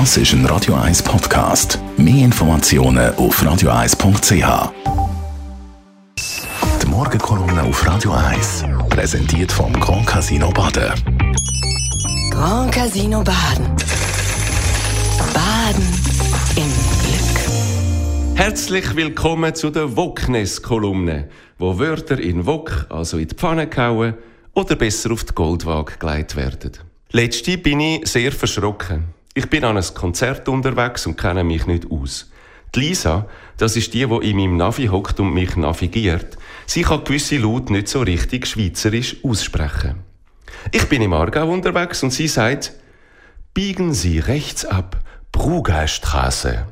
Das ist ein Radio 1 Podcast. Mehr Informationen auf radio1.ch. Die Morgenkolumne auf Radio 1 präsentiert vom Grand Casino Baden. Grand Casino Baden. Baden im Glück. Herzlich willkommen zu der Woknes-Kolumne, wo Wörter in Wok, also in die Pfanne gehauen oder besser auf die Goldwaage gelegt werden. Letzte bin ich sehr verschrocken. Ich bin an ein Konzert unterwegs und kenne mich nicht aus. Die Lisa, das ist die, die in meinem Navi hockt und mich navigiert. Sie kann gewisse Laute nicht so richtig schweizerisch aussprechen. Ich bin im Aargau unterwegs und sie sagt, biegen Sie rechts ab, Brugerstraße.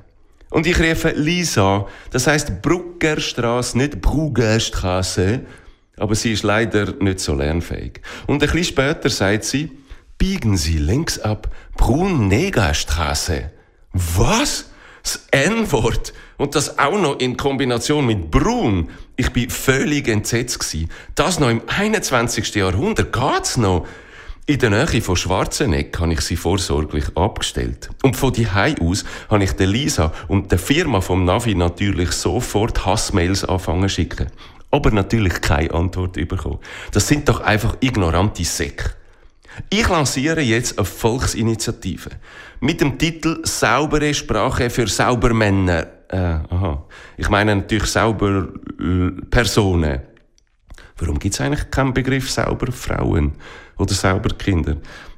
Und ich rufe Lisa, das heißt Bruggerstraße, nicht Brugerstraße. Aber sie ist leider nicht so lernfähig. Und ein bisschen später sagt sie, biegen Sie links ab, Brunnegerstraße. Was? Das N-Wort. Und das auch noch in Kombination mit Brun. Ich bin völlig entsetzt gewesen. Das noch im 21. Jahrhundert geht's noch. In der Nähe von Schwarzenegg habe ich sie vorsorglich abgestellt. Und von die aus habe ich der Lisa und der Firma vom Navi natürlich sofort Hassmails anfangen zu schicken. Aber natürlich keine Antwort bekommen. Das sind doch einfach ignorante Säcke. Ich lanciere jetzt eine Volksinitiative mit dem Titel Saubere Sprache für Saubermänner. Äh, aha. Ich meine natürlich sauber äh, Personen. Warum gibt es eigentlich keinen Begriff sauber Frauen oder sauber Kinder?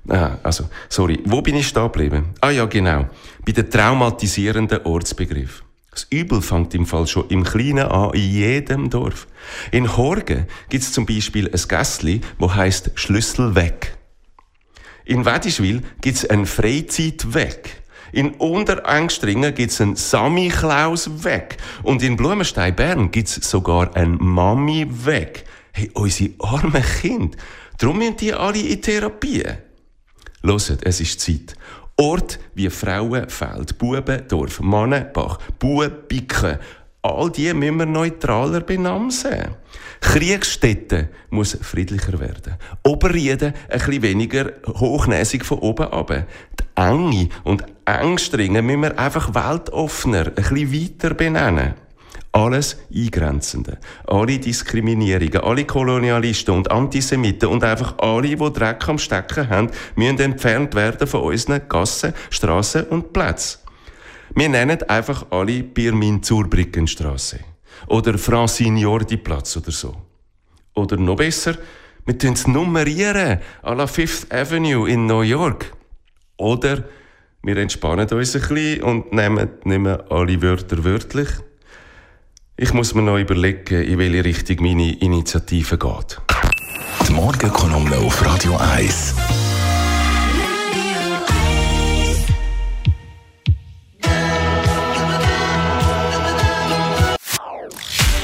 Ah, also, sorry, wo bin ich stehen geblieben? Ah ja, genau, bei dem traumatisierenden Ortsbegriff. Das Übel fängt im Fall schon im Kleinen an, in jedem Dorf. In Horgen gibt es zum Beispiel ein Gässli, wo heißt Schlüssel weg. In Wedischwil gibt es ein Freizeitweg. In Unterengstringen gibt es ein Sami Klaus weg. Und in Blumenstein Bern gibt es sogar ein Mami weg. Hey, unsere armen Kinder. Darum müssen die alle in Therapie. Hört, es ist Zeit. Ort wie Frauenfeld, Bubendorf, Mannenbach, Bubiken, all die müssen wir neutraler benamsen. Kriegsstätte muss friedlicher werden. Oberrieden ein bisschen weniger hochnäsig von oben ab. Die Enge und Engstringe müssen wir einfach weltoffener, ein bisschen weiter benennen. Alles Eingrenzende, alle Diskriminierungen, alle Kolonialisten und Antisemiten und einfach alle, die Dreck am Stecken haben, müssen entfernt werden von unseren Gassen, Strassen und Plätzen. Wir nennen einfach alle Birmin Zurbrickenstraße. Oder Francine Jordi Platz oder so. Oder noch besser, wir tun es nummerieren, à la Fifth Avenue in New York. Oder wir entspannen uns ein bisschen und nehmen nicht mehr alle Wörter wörtlich. Ich muss mir noch überlegen, in welche Richtung meine Initiative geht. Die Morgenkolumne auf Radio 1.